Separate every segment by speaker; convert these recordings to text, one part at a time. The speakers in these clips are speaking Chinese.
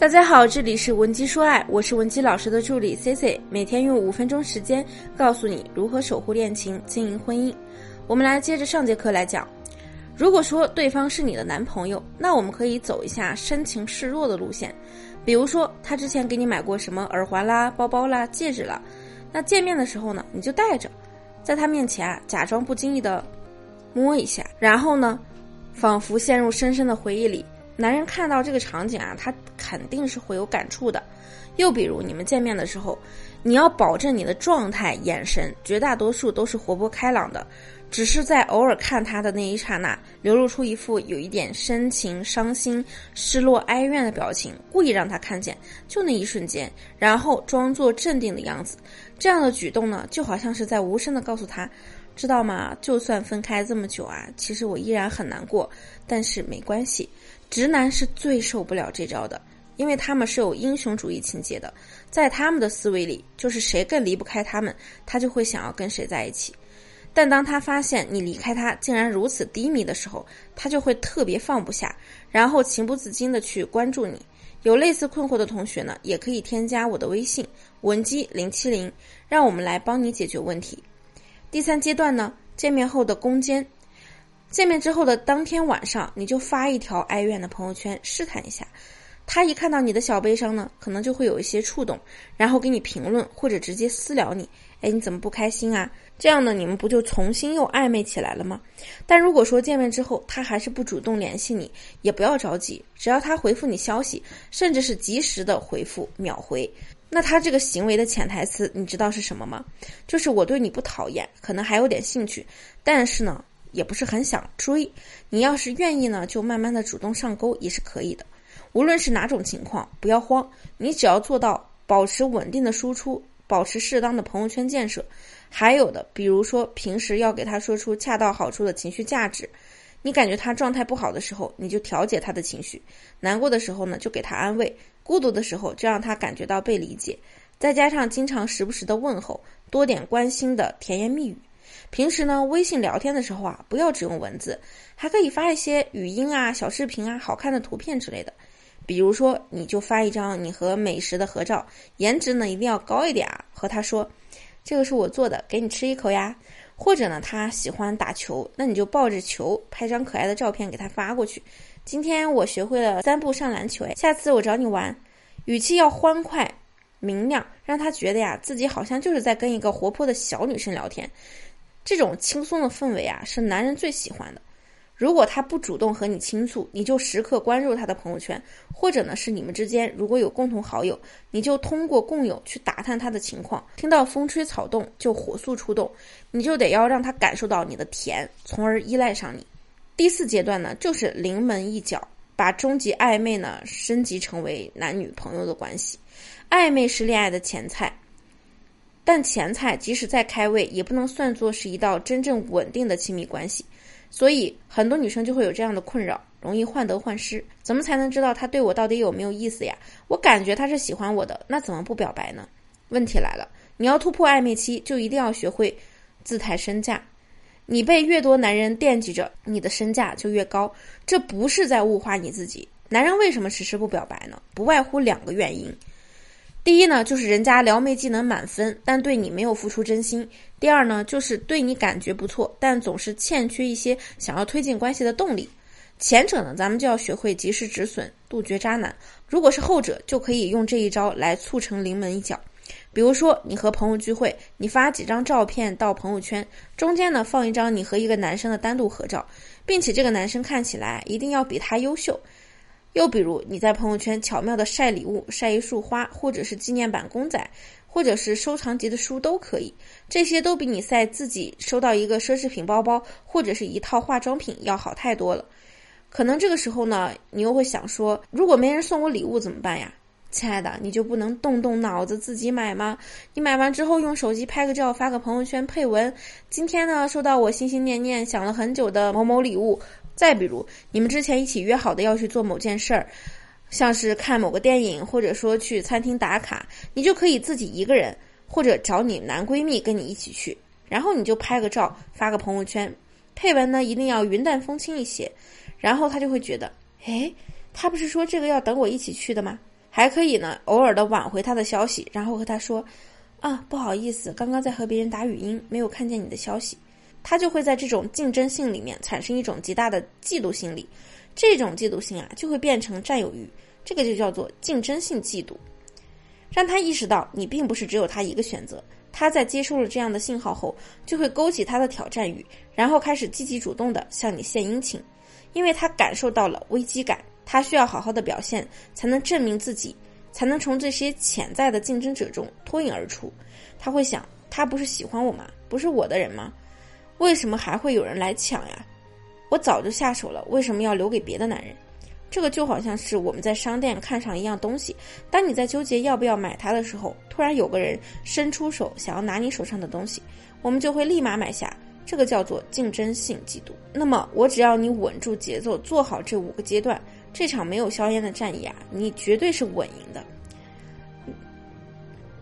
Speaker 1: 大家好，这里是文姬说爱，我是文姬老师的助理 C C，每天用五分钟时间告诉你如何守护恋情、经营婚姻。我们来接着上节课来讲，如果说对方是你的男朋友，那我们可以走一下深情示弱的路线，比如说他之前给你买过什么耳环啦、包包啦、戒指啦，那见面的时候呢，你就带着，在他面前啊，假装不经意的摸一下，然后呢，仿佛陷入深深的回忆里。男人看到这个场景啊，他肯定是会有感触的。又比如你们见面的时候，你要保证你的状态、眼神，绝大多数都是活泼开朗的，只是在偶尔看他的那一刹那，流露出一副有一点深情、伤心、失落、哀怨的表情，故意让他看见，就那一瞬间，然后装作镇定的样子。这样的举动呢，就好像是在无声的告诉他，知道吗？就算分开这么久啊，其实我依然很难过，但是没关系。直男是最受不了这招的，因为他们是有英雄主义情节的，在他们的思维里，就是谁更离不开他们，他就会想要跟谁在一起。但当他发现你离开他竟然如此低迷的时候，他就会特别放不下，然后情不自禁的去关注你。有类似困惑的同学呢，也可以添加我的微信文姬零七零，让我们来帮你解决问题。第三阶段呢，见面后的攻坚。见面之后的当天晚上，你就发一条哀怨的朋友圈试探一下，他一看到你的小悲伤呢，可能就会有一些触动，然后给你评论或者直接私聊你，哎，你怎么不开心啊？这样呢，你们不就重新又暧昧起来了吗？但如果说见面之后他还是不主动联系你，也不要着急，只要他回复你消息，甚至是及时的回复秒回，那他这个行为的潜台词你知道是什么吗？就是我对你不讨厌，可能还有点兴趣，但是呢。也不是很想追，你要是愿意呢，就慢慢的主动上钩也是可以的。无论是哪种情况，不要慌，你只要做到保持稳定的输出，保持适当的朋友圈建设。还有的，比如说平时要给他说出恰到好处的情绪价值。你感觉他状态不好的时候，你就调节他的情绪；难过的时候呢，就给他安慰；孤独的时候，就让他感觉到被理解。再加上经常时不时的问候，多点关心的甜言蜜语。平时呢，微信聊天的时候啊，不要只用文字，还可以发一些语音啊、小视频啊、好看的图片之类的。比如说，你就发一张你和美食的合照，颜值呢一定要高一点啊，和他说：“这个是我做的，给你吃一口呀。”或者呢，他喜欢打球，那你就抱着球拍张可爱的照片给他发过去。今天我学会了三步上篮球，哎，下次我找你玩。语气要欢快明亮，让他觉得呀，自己好像就是在跟一个活泼的小女生聊天。这种轻松的氛围啊，是男人最喜欢的。如果他不主动和你倾诉，你就时刻关注他的朋友圈，或者呢是你们之间如果有共同好友，你就通过共友去打探他的情况。听到风吹草动就火速出动，你就得要让他感受到你的甜，从而依赖上你。第四阶段呢，就是临门一脚，把终极暧昧呢升级成为男女朋友的关系。暧昧是恋爱的前菜。但前菜即使再开胃，也不能算作是一道真正稳定的亲密关系，所以很多女生就会有这样的困扰，容易患得患失。怎么才能知道他对我到底有没有意思呀？我感觉他是喜欢我的，那怎么不表白呢？问题来了，你要突破暧昧期，就一定要学会自抬身价。你被越多男人惦记着，你的身价就越高。这不是在物化你自己。男人为什么迟迟不表白呢？不外乎两个原因。第一呢，就是人家撩妹技能满分，但对你没有付出真心；第二呢，就是对你感觉不错，但总是欠缺一些想要推进关系的动力。前者呢，咱们就要学会及时止损，杜绝渣男；如果是后者，就可以用这一招来促成临门一脚。比如说，你和朋友聚会，你发几张照片到朋友圈，中间呢放一张你和一个男生的单独合照，并且这个男生看起来一定要比他优秀。又比如，你在朋友圈巧妙的晒礼物，晒一束花，或者是纪念版公仔，或者是收藏级的书都可以。这些都比你晒自己收到一个奢侈品包包，或者是一套化妆品要好太多了。可能这个时候呢，你又会想说，如果没人送我礼物怎么办呀？亲爱的，你就不能动动脑子自己买吗？你买完之后用手机拍个照，发个朋友圈，配文：今天呢，收到我心心念念想了很久的某某礼物。再比如，你们之前一起约好的要去做某件事儿，像是看某个电影，或者说去餐厅打卡，你就可以自己一个人，或者找你男闺蜜跟你一起去，然后你就拍个照发个朋友圈，配文呢一定要云淡风轻一些，然后他就会觉得，哎，他不是说这个要等我一起去的吗？还可以呢，偶尔的挽回他的消息，然后和他说：“啊，不好意思，刚刚在和别人打语音，没有看见你的消息。”他就会在这种竞争性里面产生一种极大的嫉妒心理，这种嫉妒心啊，就会变成占有欲，这个就叫做竞争性嫉妒。让他意识到你并不是只有他一个选择，他在接收了这样的信号后，就会勾起他的挑战欲，然后开始积极主动的向你献殷勤，因为他感受到了危机感。他需要好好的表现，才能证明自己，才能从这些潜在的竞争者中脱颖而出。他会想：他不是喜欢我吗？不是我的人吗？为什么还会有人来抢呀？我早就下手了，为什么要留给别的男人？这个就好像是我们在商店看上一样东西，当你在纠结要不要买它的时候，突然有个人伸出手想要拿你手上的东西，我们就会立马买下。这个叫做竞争性嫉妒。那么，我只要你稳住节奏，做好这五个阶段。这场没有硝烟的战役啊，你绝对是稳赢的。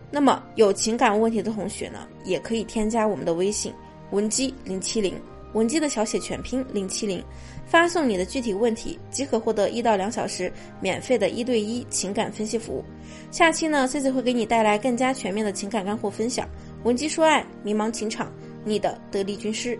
Speaker 1: 那么有情感问题的同学呢，也可以添加我们的微信文姬零七零，文姬的小写全拼零七零，发送你的具体问题，即可获得一到两小时免费的一对一情感分析服务。下期呢，C C 会给你带来更加全面的情感干货分享。文姬说爱，迷茫情场，你的得力军师。